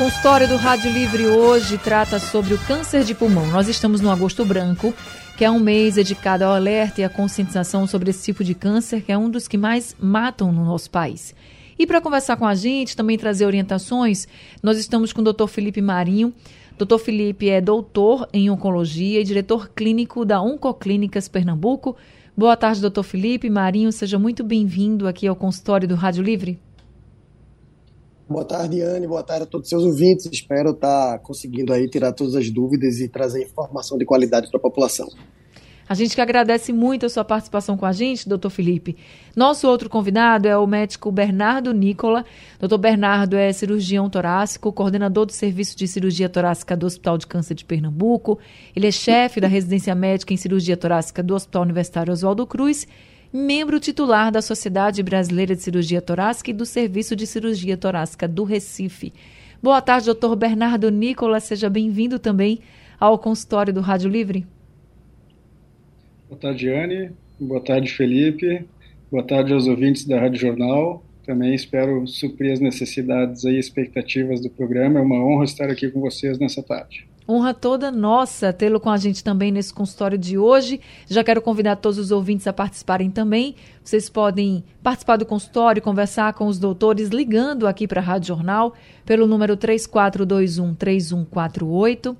Consultório do Rádio Livre hoje trata sobre o câncer de pulmão. Nós estamos no Agosto Branco que é um mês dedicado ao alerta e à conscientização sobre esse tipo de câncer, que é um dos que mais matam no nosso país. E para conversar com a gente, também trazer orientações, nós estamos com o Dr. Felipe Marinho. Dr. Felipe é doutor em oncologia e diretor clínico da Oncoclínicas Pernambuco. Boa tarde, doutor Felipe Marinho. Seja muito bem-vindo aqui ao consultório do Rádio Livre. Boa tarde, Anne. Boa tarde a todos os seus ouvintes. Espero estar conseguindo aí tirar todas as dúvidas e trazer informação de qualidade para a população. A gente que agradece muito a sua participação com a gente, doutor Felipe. Nosso outro convidado é o médico Bernardo Nicola. Doutor Bernardo é cirurgião torácico, coordenador do Serviço de Cirurgia Torácica do Hospital de Câncer de Pernambuco. Ele é chefe da residência médica em cirurgia torácica do Hospital Universitário Oswaldo Cruz membro titular da Sociedade Brasileira de Cirurgia Torácica e do Serviço de Cirurgia Torácica do Recife. Boa tarde, doutor Bernardo Nicolas. Seja bem-vindo também ao consultório do Rádio Livre. Boa tarde, Anne. Boa tarde, Felipe. Boa tarde aos ouvintes da Rádio Jornal. Também espero suprir as necessidades e expectativas do programa. É uma honra estar aqui com vocês nessa tarde. Honra toda nossa tê-lo com a gente também nesse consultório de hoje. Já quero convidar todos os ouvintes a participarem também. Vocês podem participar do consultório, conversar com os doutores, ligando aqui para a Rádio Jornal pelo número 3421-3148.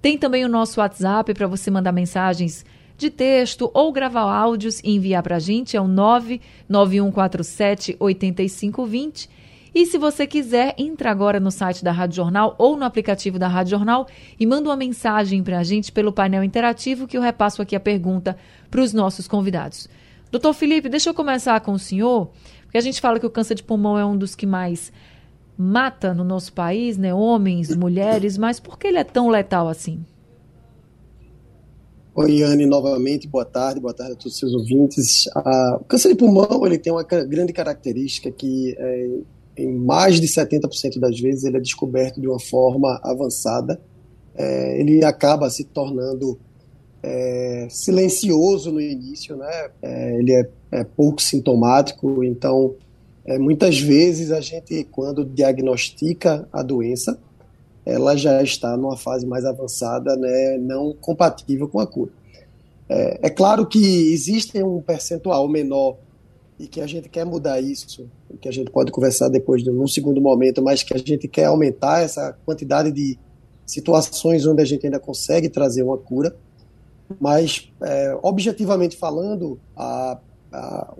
Tem também o nosso WhatsApp para você mandar mensagens de texto ou gravar áudios e enviar para a gente. É o 99147 8520. E se você quiser, entra agora no site da Rádio Jornal ou no aplicativo da Rádio Jornal e manda uma mensagem para a gente pelo painel interativo que eu repasso aqui a pergunta para os nossos convidados. Doutor Felipe, deixa eu começar com o senhor, porque a gente fala que o câncer de pulmão é um dos que mais mata no nosso país, né? Homens, mulheres, mas por que ele é tão letal assim? Oi, Anne, novamente, boa tarde, boa tarde a todos os seus ouvintes. Ah, o câncer de pulmão ele tem uma grande característica que é, em mais de 70% das vezes ele é descoberto de uma forma avançada. É, ele acaba se tornando é, silencioso no início, né? É, ele é, é, pouco sintomático, então é, muitas vezes a gente, quando diagnostica a doença, ela já está numa fase mais avançada, né, não compatível com a cura. É, é claro que existe um percentual menor e que a gente quer mudar isso, que a gente pode conversar depois de um segundo momento, mas que a gente quer aumentar essa quantidade de situações onde a gente ainda consegue trazer uma cura, mas é, objetivamente falando, a, a,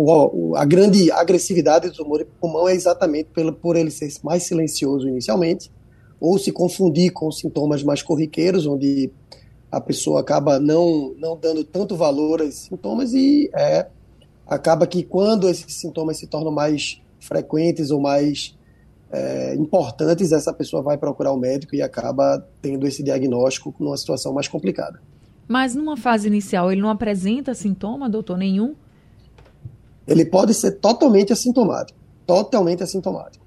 a, grande agressividade do tumor pulmão é exatamente pelo, por ele ser mais silencioso inicialmente, ou se confundir com sintomas mais corriqueiros, onde a pessoa acaba não, não dando tanto valor aos sintomas e é, acaba que quando esses sintomas se tornam mais frequentes ou mais é, importantes, essa pessoa vai procurar o médico e acaba tendo esse diagnóstico numa situação mais complicada. Mas numa fase inicial, ele não apresenta sintoma, doutor, nenhum? Ele pode ser totalmente assintomático. Totalmente assintomático.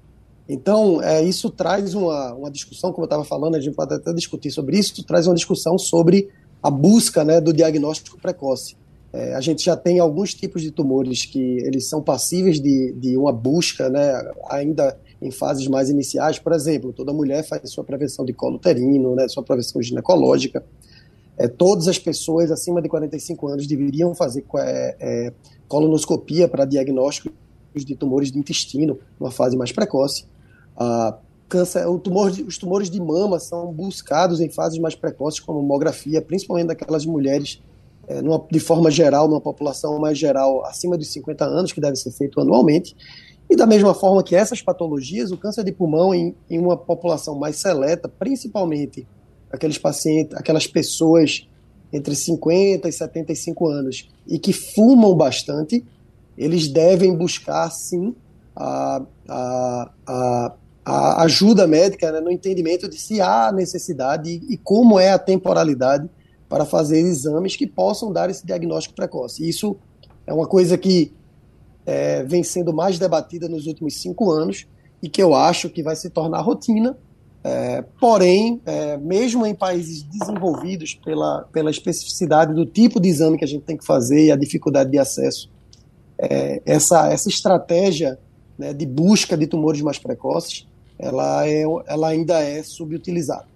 Então, é, isso traz uma, uma discussão, como eu estava falando, a gente pode até discutir sobre isso, traz uma discussão sobre a busca né, do diagnóstico precoce. É, a gente já tem alguns tipos de tumores que eles são passíveis de, de uma busca, né, ainda em fases mais iniciais. Por exemplo, toda mulher faz sua prevenção de colo uterino, né, sua prevenção ginecológica. É, todas as pessoas acima de 45 anos deveriam fazer é, é, colonoscopia para diagnóstico de tumores de intestino, numa fase mais precoce. Ah, câncer, o tumor os tumores de mama são buscados em fases mais precoces, como mamografia, principalmente daquelas mulheres é, numa, de forma geral, numa população mais geral acima dos 50 anos, que deve ser feito anualmente. E da mesma forma que essas patologias, o câncer de pulmão em, em uma população mais seleta, principalmente aqueles pacientes, aquelas pessoas entre 50 e 75 anos e que fumam bastante, eles devem buscar sim a, a, a, a ajuda médica né, no entendimento de se há necessidade e, e como é a temporalidade para fazer exames que possam dar esse diagnóstico precoce. Isso é uma coisa que é, vem sendo mais debatida nos últimos cinco anos e que eu acho que vai se tornar rotina. É, porém, é, mesmo em países desenvolvidos pela, pela especificidade do tipo de exame que a gente tem que fazer e a dificuldade de acesso, é, essa, essa estratégia né, de busca de tumores mais precoces, ela, é, ela ainda é subutilizada.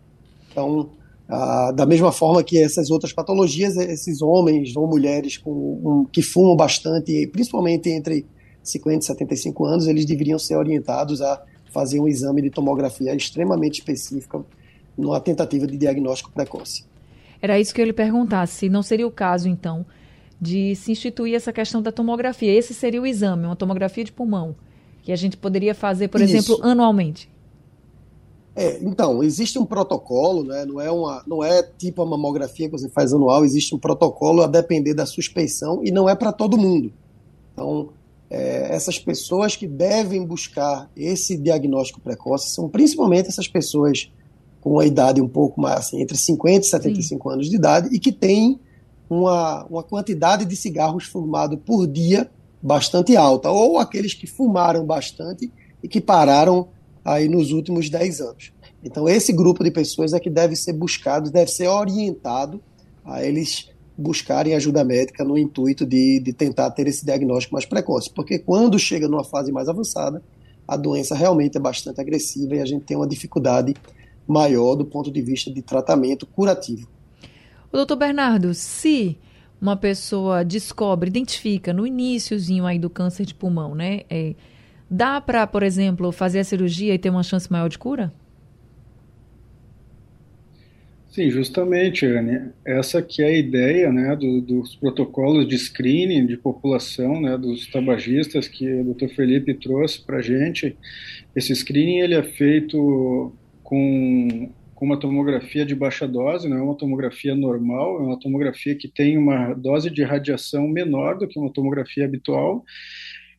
Então, ah, da mesma forma que essas outras patologias, esses homens ou mulheres com, um, que fumam bastante, principalmente entre 50 e 75 anos, eles deveriam ser orientados a fazer um exame de tomografia extremamente específica numa tentativa de diagnóstico precoce. Era isso que eu lhe perguntar, se não seria o caso, então, de se instituir essa questão da tomografia. Esse seria o exame, uma tomografia de pulmão, que a gente poderia fazer, por isso. exemplo, anualmente. É, então, existe um protocolo, né? não, é uma, não é tipo a mamografia que você faz anual, existe um protocolo a depender da suspeição e não é para todo mundo. Então, é, essas pessoas que devem buscar esse diagnóstico precoce são principalmente essas pessoas com a idade um pouco mais, assim, entre 50 e 75 Sim. anos de idade e que têm uma, uma quantidade de cigarros fumados por dia bastante alta, ou aqueles que fumaram bastante e que pararam aí nos últimos 10 anos. Então, esse grupo de pessoas é que deve ser buscado, deve ser orientado a eles buscarem ajuda médica no intuito de, de tentar ter esse diagnóstico mais precoce, porque quando chega numa fase mais avançada, a doença realmente é bastante agressiva e a gente tem uma dificuldade maior do ponto de vista de tratamento curativo. O doutor Bernardo, se uma pessoa descobre, identifica no iníciozinho aí do câncer de pulmão, né? É, dá para, por exemplo, fazer a cirurgia e ter uma chance maior de cura? Sim, justamente, Anne. Essa que é a ideia né, do, dos protocolos de screening de população, né, dos tabagistas que o Dr. Felipe trouxe para a gente. Esse screening ele é feito com, com uma tomografia de baixa dose, não é uma tomografia normal, é uma tomografia que tem uma dose de radiação menor do que uma tomografia habitual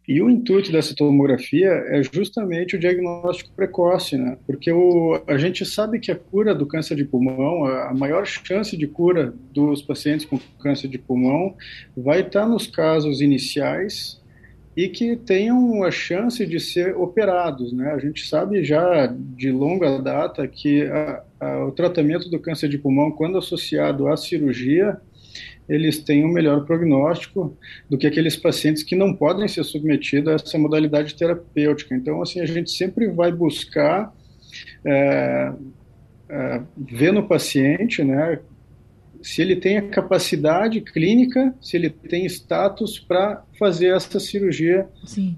e o intuito dessa tomografia é justamente o diagnóstico precoce, né? Porque o, a gente sabe que a cura do câncer de pulmão, a, maior chance de cura dos pacientes com câncer de pulmão vai estar nos casos iniciais e que tenham a chance de ser operados, né? A gente sabe já de longa data que a, a, o tratamento do câncer de pulmão, quando associado à cirurgia, eles têm um melhor prognóstico do que aqueles pacientes que não podem ser submetidos a essa modalidade terapêutica. Então, assim, a gente sempre vai buscar é, é, ver no paciente, né, se ele tem a capacidade clínica, se ele tem status para fazer essa cirurgia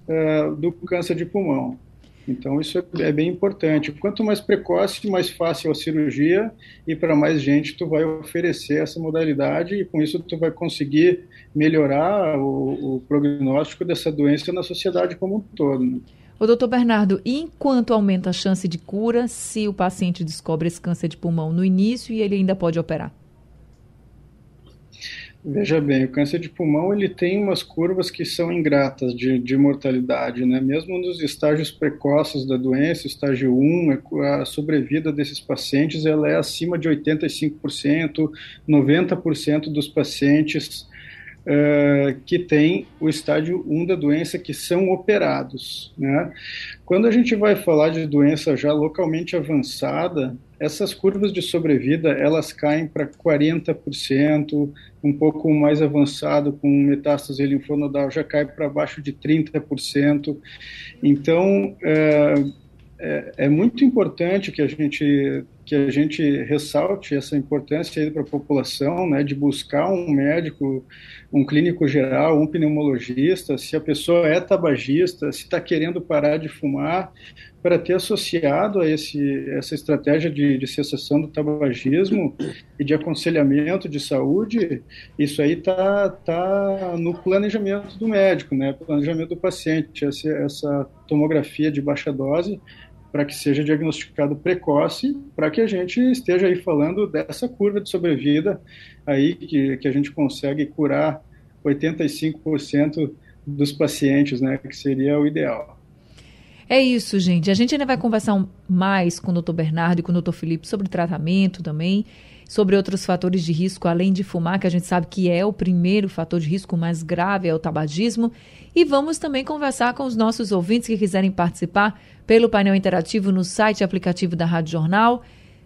é, do câncer de pulmão. Então, isso é, é, bem importante. Quanto mais precoce, mais fácil a cirurgia e para mais gente tu vai oferecer essa modalidade e com isso tu vai conseguir melhorar o, o prognóstico dessa doença na sociedade como um todo. Né? O doutor Bernardo, enquanto aumenta a chance de cura se o paciente descobre esse câncer de pulmão no início e ele ainda pode operar? Veja bem, o câncer de pulmão ele tem umas curvas que são ingratas de, de mortalidade, né? Mesmo nos estágios precoces da doença, estágio 1, é a sobrevida desses pacientes ela é acima de 85%, 90% dos pacientes uh, que têm o estágio 1 da doença que são operados. Né? Quando a gente vai falar de doença já localmente avançada, essas curvas de sobrevida elas caem para 40%, um pouco mais avançado com metástase linfonodal já cai para baixo de 30%. Então, é, é, é, muito importante que a gente que a gente ressalte essa importância para a população, né, de buscar um médico, um clínico geral, um pneumologista, se a pessoa é tabagista, se está querendo parar de fumar, para ter associado a esse, essa estratégia de, de cessação do tabagismo e de aconselhamento de saúde, isso aí está tá no planejamento do médico, né, planejamento do paciente, essa, essa tomografia de baixa dose, para que seja diagnosticado precoce, para que a gente esteja aí falando dessa curva de sobrevida aí que, que a gente consegue curar 85% dos pacientes, né, que seria o ideal. É isso, gente. A gente ainda vai conversar mais com o doutor Bernardo e com o doutor Felipe sobre tratamento também, sobre outros fatores de risco, além de fumar, que a gente sabe que é o primeiro fator de risco mais grave, é o tabagismo. E vamos também conversar com os nossos ouvintes que quiserem participar pelo painel interativo no site e aplicativo da Rádio Jornal.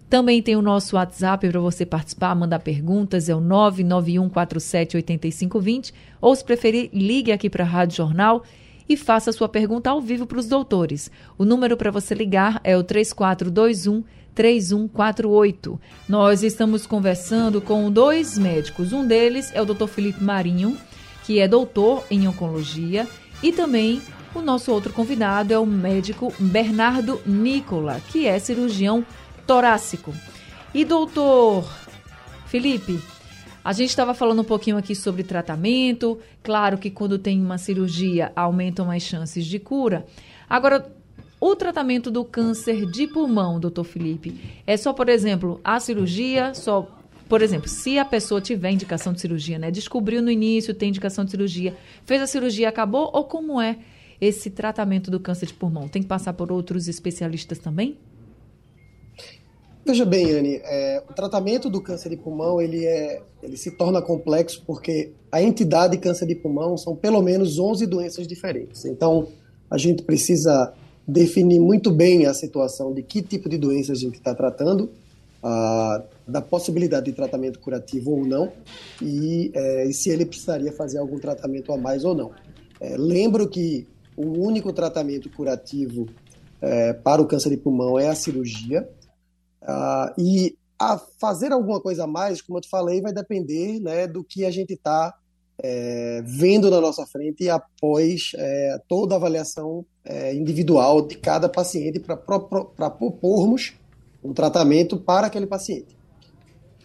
Também tem o nosso WhatsApp para você participar, mandar perguntas, é o 991478520, ou se preferir, ligue aqui para a Rádio Jornal e faça sua pergunta ao vivo para os doutores. O número para você ligar é o 3421 3148. Nós estamos conversando com dois médicos. Um deles é o Dr. Felipe Marinho, que é doutor em oncologia, e também o nosso outro convidado é o médico Bernardo Nicola, que é cirurgião torácico. E doutor Felipe, a gente estava falando um pouquinho aqui sobre tratamento. Claro que quando tem uma cirurgia aumentam as chances de cura. Agora, o tratamento do câncer de pulmão, doutor Felipe, é só, por exemplo, a cirurgia, só por exemplo, se a pessoa tiver indicação de cirurgia, né? Descobriu no início, tem indicação de cirurgia, fez a cirurgia, acabou, ou como é esse tratamento do câncer de pulmão? Tem que passar por outros especialistas também? Veja bem, Anne, é, o tratamento do câncer de pulmão ele, é, ele se torna complexo porque a entidade câncer de pulmão são pelo menos 11 doenças diferentes. Então, a gente precisa definir muito bem a situação de que tipo de doença a gente está tratando, a, da possibilidade de tratamento curativo ou não, e, é, e, se ele precisaria fazer algum tratamento a mais ou não. É, lembro que o único tratamento curativo é, para o câncer de pulmão é a cirurgia, Uh, e a fazer alguma coisa a mais, como eu te falei, vai depender né, do que a gente está é, vendo na nossa frente após é, toda a avaliação é, individual de cada paciente para propormos um tratamento para aquele paciente.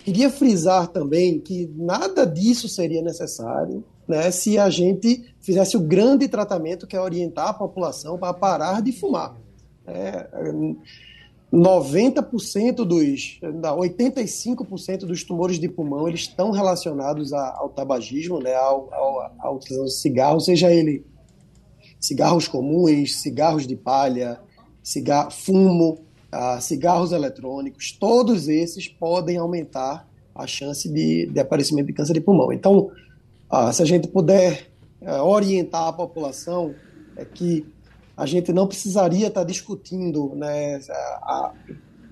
Queria frisar também que nada disso seria necessário né, se a gente fizesse o grande tratamento que é orientar a população para parar de fumar. É, 90% dos, 85% dos tumores de pulmão eles estão relacionados ao tabagismo, né, ao, ao, utilização de cigarro, seja ele cigarros comuns, cigarros de palha, cigarro, fumo, uh, cigarros eletrônicos, todos esses podem aumentar a chance de, de aparecimento de câncer de pulmão. Então, uh, se a gente puder uh, orientar a população, é que a gente não precisaria estar discutindo né, a, a,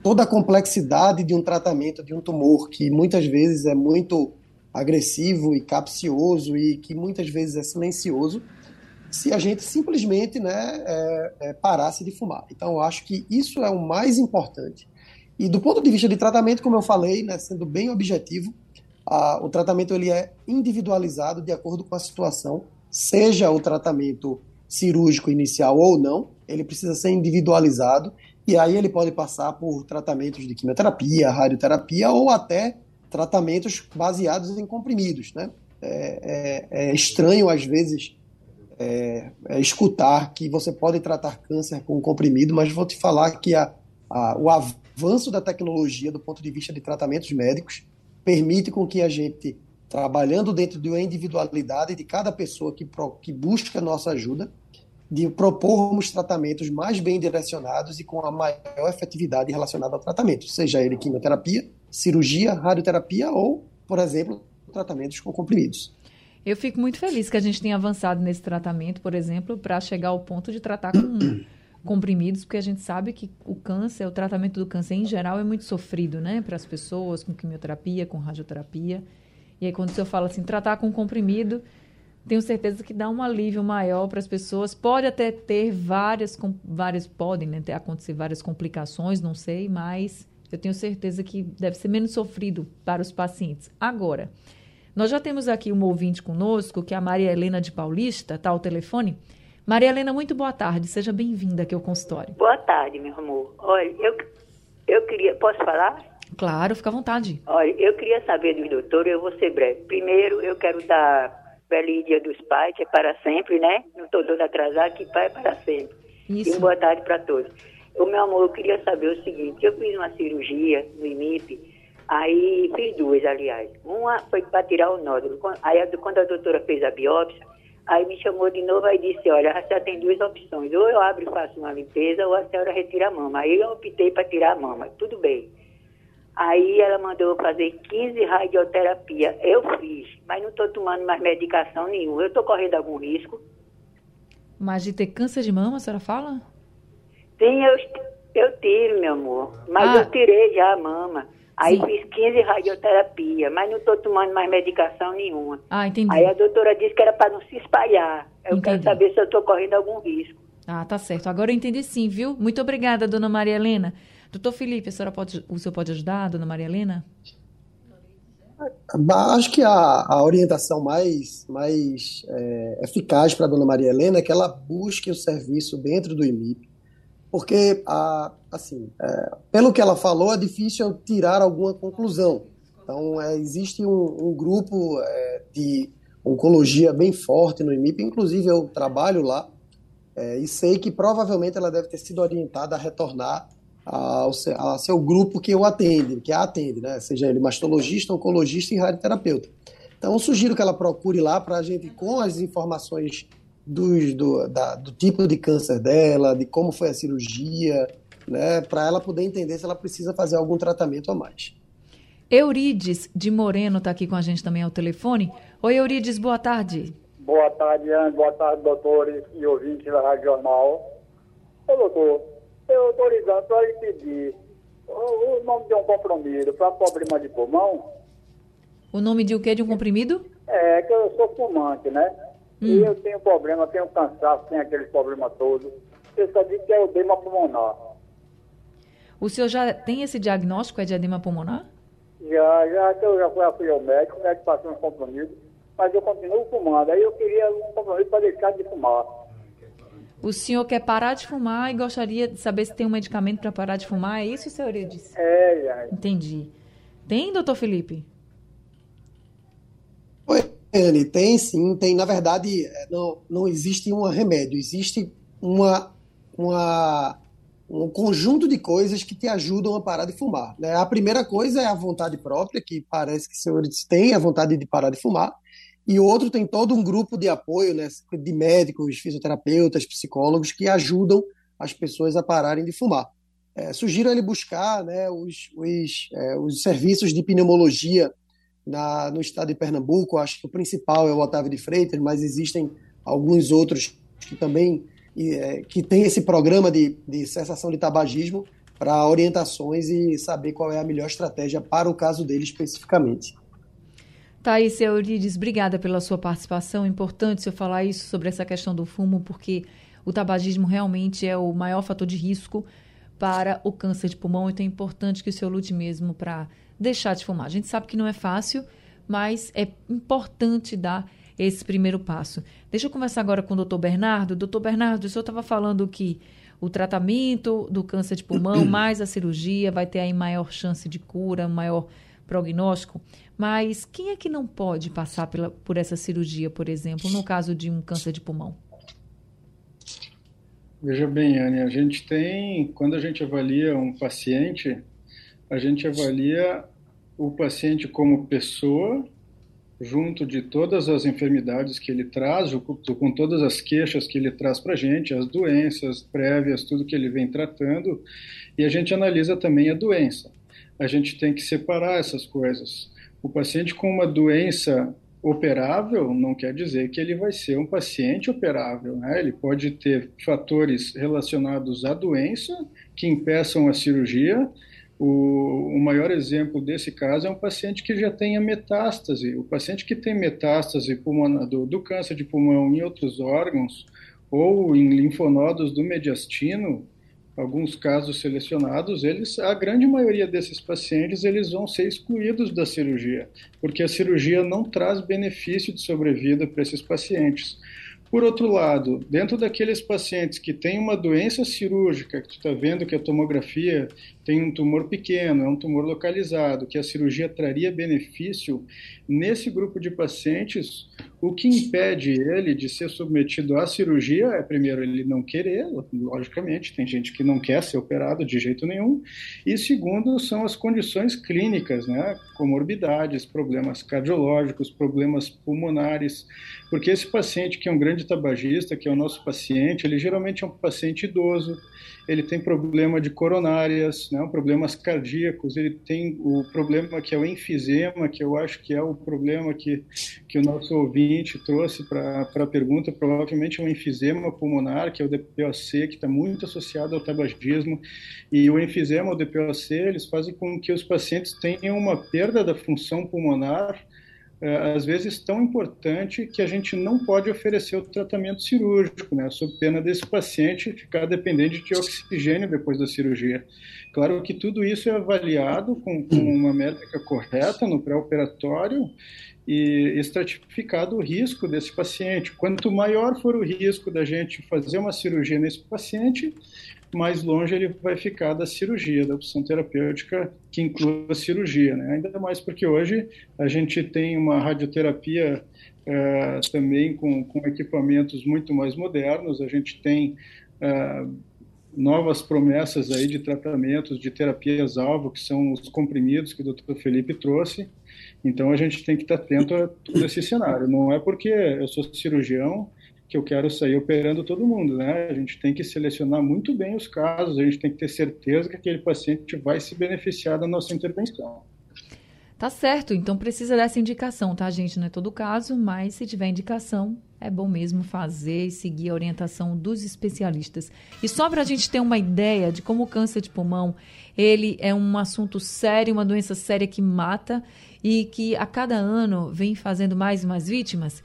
toda a complexidade de um tratamento de um tumor, que muitas vezes é muito agressivo e capcioso e que muitas vezes é silencioso, se a gente simplesmente né, é, é, parasse de fumar. Então, eu acho que isso é o mais importante. E do ponto de vista de tratamento, como eu falei, né, sendo bem objetivo, a, o tratamento ele é individualizado de acordo com a situação, seja o tratamento cirúrgico inicial ou não, ele precisa ser individualizado e aí ele pode passar por tratamentos de quimioterapia, radioterapia ou até tratamentos baseados em comprimidos, né? É, é, é estranho às vezes é, é escutar que você pode tratar câncer com comprimido, mas vou te falar que a, a, o avanço da tecnologia do ponto de vista de tratamentos médicos permite com que a gente trabalhando dentro de uma individualidade de cada pessoa que, que busca nossa ajuda, de propormos tratamentos mais bem direcionados e com a maior efetividade relacionada ao tratamento, seja ele quimioterapia, cirurgia, radioterapia ou, por exemplo, tratamentos com comprimidos. Eu fico muito feliz que a gente tenha avançado nesse tratamento, por exemplo, para chegar ao ponto de tratar com comprimidos, porque a gente sabe que o câncer, o tratamento do câncer em geral é muito sofrido, né, para as pessoas, com quimioterapia, com radioterapia. E aí, quando o senhor fala assim, tratar com comprimido, tenho certeza que dá um alívio maior para as pessoas. Pode até ter várias, várias podem né, ter, acontecer várias complicações, não sei, mas eu tenho certeza que deve ser menos sofrido para os pacientes. Agora, nós já temos aqui uma ouvinte conosco, que é a Maria Helena de Paulista, está ao telefone. Maria Helena, muito boa tarde, seja bem-vinda aqui ao consultório. Boa tarde, meu amor. Olha, eu, eu queria. Posso falar? Claro, fica à vontade. Olha, eu queria saber do doutor, eu vou ser breve. Primeiro, eu quero dar Feliz Dia dos Pais, que é para sempre, né? Não estou dando atrasado, que pai é para sempre. Isso. E boa tarde para todos. O meu amor, eu queria saber o seguinte: eu fiz uma cirurgia no IMIP, aí fiz duas, aliás. Uma foi para tirar o nódulo. Aí, quando a doutora fez a biópsia, Aí me chamou de novo e disse, olha, a senhora tem duas opções, ou eu abro e faço uma limpeza, ou a senhora retira a mama. Aí eu optei para tirar a mama, tudo bem. Aí ela mandou fazer 15 radioterapia. Eu fiz, mas não estou tomando mais medicação nenhuma. Eu estou correndo algum risco. Mas de ter câncer de mama, a senhora fala? Sim, eu, eu tiro, meu amor. Mas ah. eu tirei já a mama. Aí Sim. fiz 15 radioterapia, mas não estou tomando mais medicação nenhuma. Ah, entendi. Aí a doutora disse que era para não se espalhar. Eu entendi. quero saber se eu estou correndo algum risco. Ah, tá certo. Agora eu entendi sim, viu? Muito obrigada, dona Maria Helena. Doutor Felipe, a senhora pode, o senhor pode ajudar, dona Maria Helena? Acho que a, a orientação mais, mais é, eficaz para a dona Maria Helena é que ela busque o serviço dentro do IMIP, porque, a, assim, é, pelo que ela falou, é difícil tirar alguma conclusão. Então, é, existe um, um grupo é, de oncologia bem forte no IMIP, inclusive eu trabalho lá, é, e sei que provavelmente ela deve ter sido orientada a retornar ao seu, ao seu grupo que o atende, que a atende, né? seja ele mastologista, oncologista e radioterapeuta. Então, eu sugiro que ela procure lá para a gente, com as informações do, do, da, do tipo de câncer dela, de como foi a cirurgia, né, para ela poder entender se ela precisa fazer algum tratamento a mais. Eurides de Moreno está aqui com a gente também ao telefone. Oi, Eurides, boa tarde. Boa tarde, Anne. Boa tarde, doutores e ouvintes da Rádio Jornal. Ô, doutor, eu estou ligando para lhe pedir o, o, nome de um comprimido para problema de pulmão. O nome de o quê? De um comprimido? É, que eu sou fumante, né? Hum. E eu tenho problema, tenho cansaço, tenho aqueles problemas todos. Eu só digo que é edema pulmonar. O senhor já tem esse diagnóstico, é de edema pulmonar? Já, já, eu já fui, fui ao médico, o médico passou um comprimido, mas eu continuo fumando. Aí eu queria um comprimido para deixar de fumar. O senhor quer parar de fumar e gostaria de saber se tem um medicamento para parar de fumar? É isso, senhor Eurídice? É, é. Entendi. Tem, doutor Felipe? Oi, Anne, tem sim, tem. Na verdade, é, não, não existe um remédio, existe uma, uma, um conjunto de coisas que te ajudam a parar de fumar. Né? A primeira coisa é a vontade própria, que parece que o senhor tem a vontade de parar de fumar e outro tem todo um grupo de apoio, né, de médicos, fisioterapeutas, psicólogos que ajudam as pessoas a pararem de fumar. É, sugiro ele buscar né, os, os, é, os serviços de pneumologia na, no estado de Pernambuco. Acho que o principal é o Otávio de Freitas, mas existem alguns outros que também é, que tem esse programa de, de cessação de tabagismo para orientações e saber qual é a melhor estratégia para o caso dele especificamente. Thaís Eurides, obrigada pela sua participação. Importante eu falar isso sobre essa questão do fumo, porque o tabagismo realmente é o maior fator de risco para o câncer de pulmão, então é importante que o senhor lute mesmo para deixar de fumar. A gente sabe que não é fácil, mas é importante dar esse primeiro passo. Deixa eu conversar agora com o doutor Bernardo. Doutor Bernardo, o senhor estava falando que o tratamento do câncer de pulmão mais a cirurgia vai ter aí maior chance de cura, maior prognóstico, mas quem é que não pode passar pela, por essa cirurgia, por exemplo, no caso de um câncer de pulmão? Veja bem, Anne, a gente tem, quando a gente avalia um paciente, a gente avalia o paciente como pessoa, junto de todas as enfermidades que ele traz, com todas as queixas que ele traz para a gente, as doenças prévias, tudo que ele vem tratando, e a gente analisa também a doença a gente tem que separar essas coisas. O paciente com uma doença operável não quer dizer que ele vai ser um paciente operável, né? Ele pode ter fatores relacionados à doença que impeçam a cirurgia. O, o maior exemplo desse caso é um paciente que já tenha metástase. O paciente que tem metástase pulmonar, do, do câncer de pulmão em outros órgãos ou em linfonodos do mediastino, alguns casos selecionados, eles, a grande maioria desses pacientes, eles vão ser excluídos da cirurgia, porque a cirurgia não traz benefício de sobrevida para esses pacientes. Por outro lado, dentro daqueles pacientes que têm uma doença cirúrgica, que tu está vendo que a tomografia tem um tumor pequeno, é um tumor localizado, que a cirurgia traria benefício, nesse grupo de pacientes, O que impede ele de ser submetido à cirurgia é, primeiro, ele não querer, logicamente, tem gente que não quer ser operado de jeito nenhum, e segundo, são as condições clínicas, né? comorbidades, problemas cardiológicos, problemas pulmonares, porque esse paciente que é um grande tabagista, que é o nosso paciente, ele geralmente é um paciente idoso, ele tem problema de coronárias, né, problemas cardíacos, ele tem o problema que é o enfisema, que eu acho que é o problema que, que o nosso ouvinte trouxe para a pergunta, provavelmente é um enfisema pulmonar, que é o DPOC, que está muito associado ao tabagismo, e o enfisema, o DPOC, eles fazem com que os pacientes tenham uma perda da função pulmonar às vezes tão importante que a gente não pode oferecer o tratamento cirúrgico, né, sob pena desse paciente ficar dependente de oxigênio depois da cirurgia. Claro que tudo isso é avaliado com, com uma métrica correta no pré-operatório e estratificado o risco desse paciente. Quanto maior for o risco da gente fazer uma cirurgia nesse paciente, mais longe ele vai ficar da cirurgia, da opção terapêutica que inclua a cirurgia. Né? Ainda mais porque hoje a gente tem uma radioterapia é, também com, com, equipamentos muito mais modernos, a gente tem é, novas promessas aí de tratamentos, de terapias-alvo, que são os comprimidos que o Dr. Felipe trouxe. Então a gente tem que estar atento a todo esse cenário. Não é porque eu sou cirurgião que eu quero sair operando todo mundo, né? A gente tem que selecionar muito bem os casos, a gente tem que ter certeza que aquele paciente vai se beneficiar da nossa intervenção. Tá certo, então precisa dessa indicação, tá, gente? Não é todo caso, mas se tiver indicação, é bom mesmo fazer e seguir a orientação dos especialistas. E só para a gente ter uma ideia de como o câncer de pulmão, ele é um assunto sério, uma doença séria que mata e que a cada ano vem fazendo mais e mais vítimas,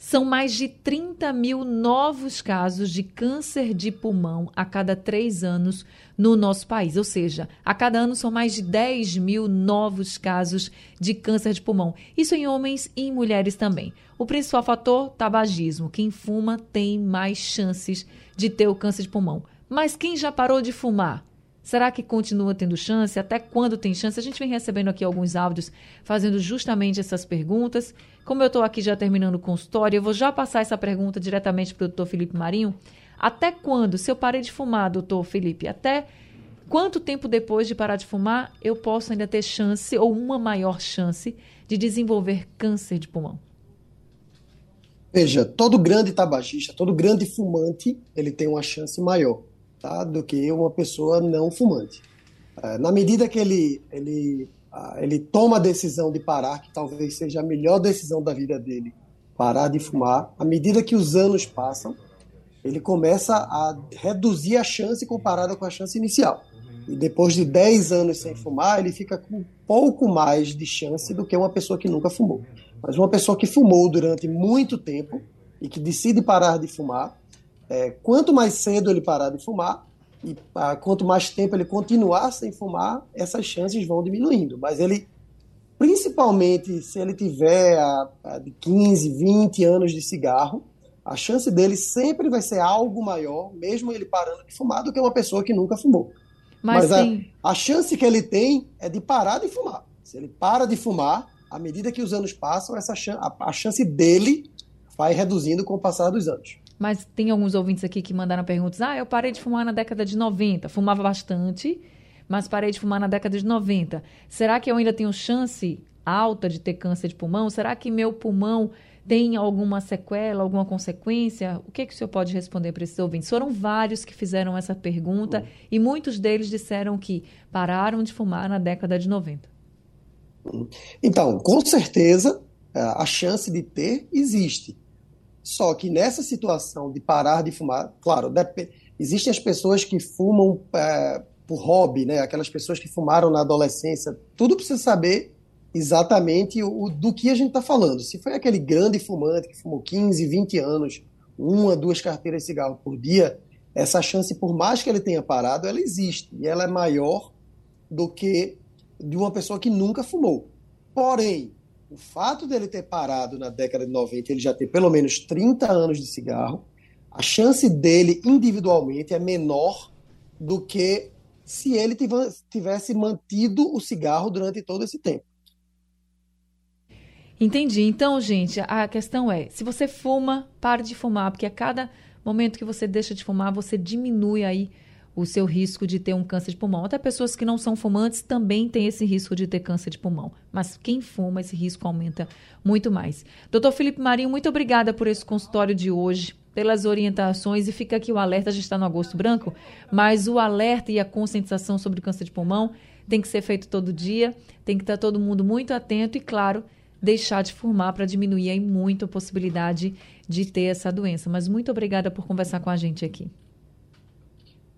são mais de 30 mil novos casos de câncer de pulmão a cada três anos no nosso país. Ou seja, a cada ano são mais de 10 mil novos casos de câncer de pulmão. Isso em homens e em mulheres também. O principal fator, tabagismo. Quem fuma tem mais chances de ter o câncer de pulmão. Mas quem já parou de fumar? Será que continua tendo chance? Até quando tem chance? A gente vem recebendo aqui alguns áudios fazendo justamente essas perguntas. Como eu estou aqui já terminando o consultório, eu vou já passar essa pergunta diretamente para o doutor Felipe Marinho. Até quando, se eu parei de fumar, doutor Felipe, até quanto tempo depois de parar de fumar eu posso ainda ter chance ou uma maior chance de desenvolver câncer de pulmão? Veja, todo grande tabagista, todo grande fumante, ele tem uma chance maior tá, do que uma pessoa não fumante. É, na medida que ele, ele, ele toma a decisão de parar, que talvez seja a melhor decisão da vida dele, parar de fumar, à medida que os anos passam, ele começa a reduzir a chance comparada com a chance inicial. E depois de 10 anos sem fumar, ele fica com pouco mais de chance do que uma pessoa que nunca fumou. Mas uma pessoa que fumou durante muito tempo e que decide parar de fumar, é, quanto mais cedo ele parar de fumar e ah, quanto mais tempo ele continuar sem fumar, essas chances vão diminuindo. Mas ele, principalmente se ele tiver a, a de 15, 20 anos de cigarro, a chance dele sempre vai ser algo maior, mesmo ele parando de fumar, do que uma pessoa que nunca fumou. Mas, Mas a, a chance que ele tem é de parar de fumar. Se ele para de fumar, à medida que os anos passam, essa a, a chance dele vai reduzindo com o passar dos anos mas tem alguns ouvintes aqui que mandaram perguntas. Ah, eu parei de fumar na década de 90, fumava bastante, mas parei de fumar na década de 90. Será que eu ainda tenho chance alta de ter câncer de pulmão? Será que meu pulmão tem alguma sequela, alguma consequência? O que, que o senhor pode responder para esses ouvintes? Foram vários que fizeram essa pergunta e muitos deles disseram que pararam de fumar na década de 90. Então, com certeza, a chance de ter existe. Só que nessa situação de parar de fumar, claro, existem as pessoas que fumam é, por hobby, né? aquelas pessoas que fumaram na adolescência. Tudo precisa saber exatamente o, do que a gente está falando. Se foi aquele grande fumante que fumou 15, 20 anos, uma, duas carteiras de cigarro por dia, essa chance, por mais que ele tenha parado, ela existe. E ela é maior do que de uma pessoa que nunca fumou. Porém, o fato dele ter parado na década de 90, ele já ter pelo menos 30 anos de cigarro, a chance dele individualmente é menor do que se ele tivesse mantido o cigarro durante todo esse tempo. Entendi. Então, gente, a questão é: se você fuma, pare de fumar, porque a cada momento que você deixa de fumar, você diminui aí o seu risco de ter um câncer de pulmão. Até pessoas que não são fumantes também têm esse risco de ter câncer de pulmão. Mas quem fuma, esse risco aumenta muito mais. Doutor Felipe Marinho, muito obrigada por esse consultório de hoje, pelas orientações. E fica aqui o alerta, já está no agosto branco, mas o alerta e a conscientização sobre o câncer de pulmão tem que ser feito todo dia, tem que estar todo mundo muito atento e, claro, deixar de fumar para diminuir aí muito a possibilidade de ter essa doença. Mas muito obrigada por conversar com a gente aqui.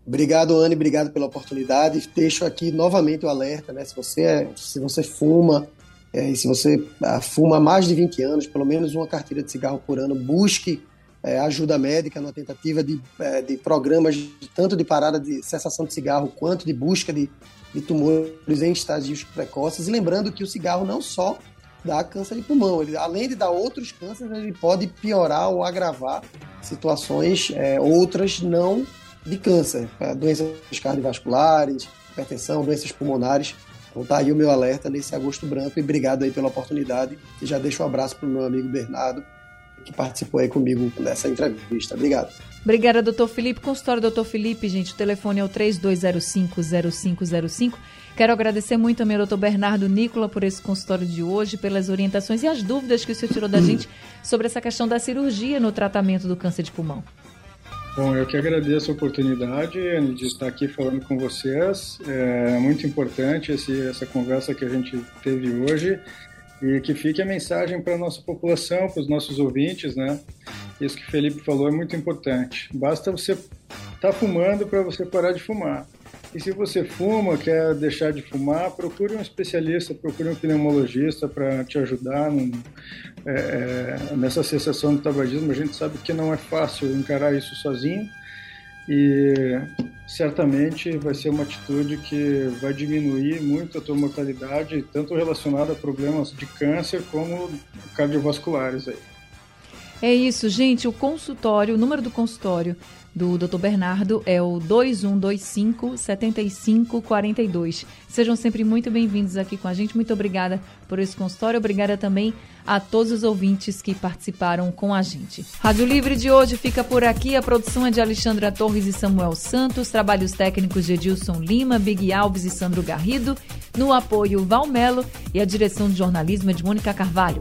Obrigado, Anne, obrigado pela oportunidade. Deixo aqui novamente o alerta, né? Se você, é, se você fuma, é, e se você ah, fuma há mais de 20 anos, pelo menos uma carteira de cigarro por ano, busque é, ajuda médica na tentativa de, é, de programas tanto de parada de cessação de cigarro quanto de busca de, de tumores em estágios precoces. E lembrando que o cigarro não só dá câncer de pulmão, ele, além de dar outros cânceres, ele pode piorar ou agravar situações é, outras não de câncer, doenças cardiovasculares, hipertensão, doenças pulmonares. Então tá aí o meu alerta nesse agosto branco e obrigado aí pela oportunidade e já deixo um abraço para o meu amigo Bernardo que participou aí comigo nessa entrevista. Obrigado. Obrigada, doutor Felipe. Consultório doutor Felipe, gente, o telefone é o 32050505. Quero agradecer muito também ao doutor Bernardo Nicola por esse consultório de hoje, pelas orientações e as dúvidas que o senhor tirou da gente sobre essa questão da cirurgia no tratamento do câncer de pulmão. Bom, eu que agradeço a oportunidade de estar aqui falando com vocês. É muito importante esse, essa conversa que a gente teve hoje e que fique a mensagem para a nossa população, para os nossos ouvintes, né? Isso que o Felipe falou é muito importante. Basta você estar tá fumando para você parar de fumar. E se você fuma, quer deixar de fumar, procure um especialista, procure um pneumologista para te ajudar é, é, nessa cessação do tabagismo. A gente sabe que não é fácil encarar isso sozinho e certamente vai ser uma atitude que vai diminuir muito a tua mortalidade, tanto relacionada a problemas de câncer como cardiovasculares aí. É isso, gente. O consultório, o número do consultório do Dr. Bernardo é o 2125 7542. Sejam sempre muito bem-vindos aqui com a gente. Muito obrigada por esse consultório. Obrigada também a todos os ouvintes que participaram com a gente. Rádio Livre de hoje fica por aqui. A produção é de Alexandra Torres e Samuel Santos, trabalhos técnicos de Edilson Lima, Big Alves e Sandro Garrido, no apoio Valmelo e a direção de jornalismo é de Mônica Carvalho.